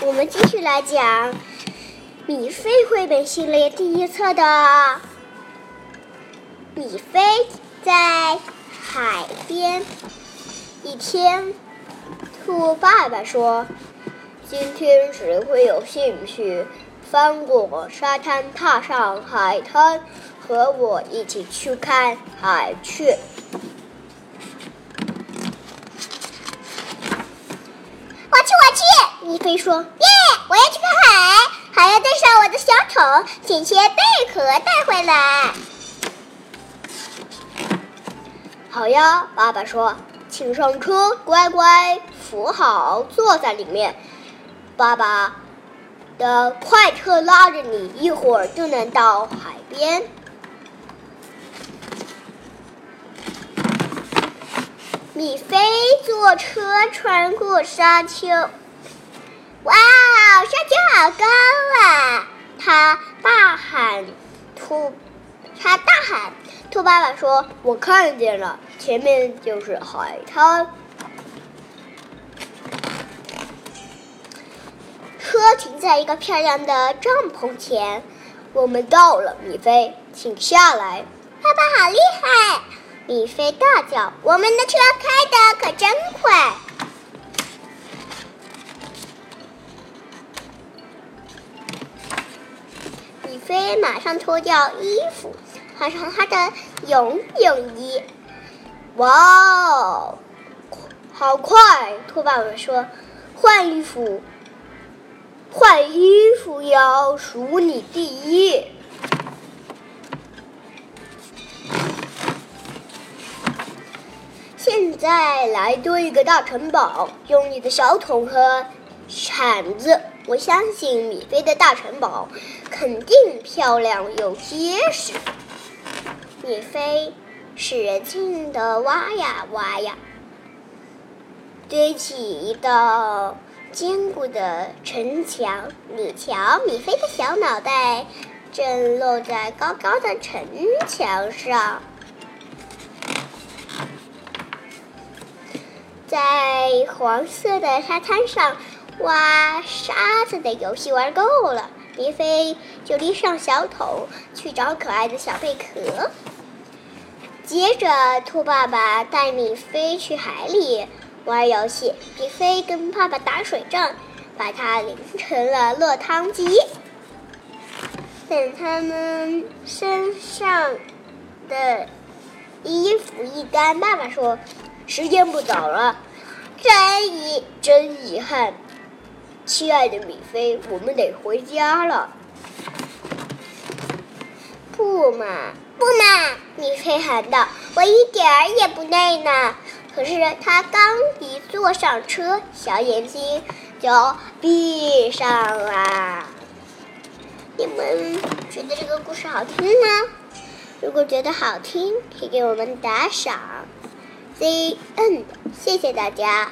我们继续来讲米菲绘本系列第一册的米菲在海边。一天，兔爸爸说：“今天谁会有兴趣翻过沙滩，踏上海滩，和我一起去看海雀？”米菲说：“耶，我要去看海，还要带上我的小桶，请些贝壳带回来。”好呀，爸爸说：“请上车，乖乖扶好，坐在里面。爸爸的快车拉着你，一会儿就能到海边。”米菲坐车穿过沙丘。哇，山丘好高啊！他大喊：“兔！”他大喊：“兔爸爸说，我看见了，前面就是海滩。”车停在一个漂亮的帐篷前，我们到了，米菲，请下来。爸爸好厉害！米菲大叫：“我们的车开的可真快！”飞马上脱掉衣服，换上他的游泳衣。哇哦，好快！兔爸爸说：“换衣服，换衣服要数你第一。”现在来堆一个大城堡，用你的小桶和铲子。我相信米菲的大城堡肯定漂亮又结实。米菲使劲的挖呀挖呀，堆起一道坚固的城墙。你瞧，米菲的小脑袋正露在高高的城墙上。在黄色的沙滩上。挖沙子的游戏玩够了，米菲就拎上小桶去找可爱的小贝壳。接着，兔爸爸带米菲去海里玩游戏，米菲跟爸爸打水仗，把它淋成了落汤鸡。等他们身上的衣服一干，爸爸说：“时间不早了，真遗真遗憾。”亲爱的米菲，我们得回家了。不嘛，不嘛！米菲喊道：“我一点儿也不累呢。”可是他刚一坐上车，小眼睛就闭上了。你们觉得这个故事好听吗？如果觉得好听，可以给我们打赏。The end，谢谢大家。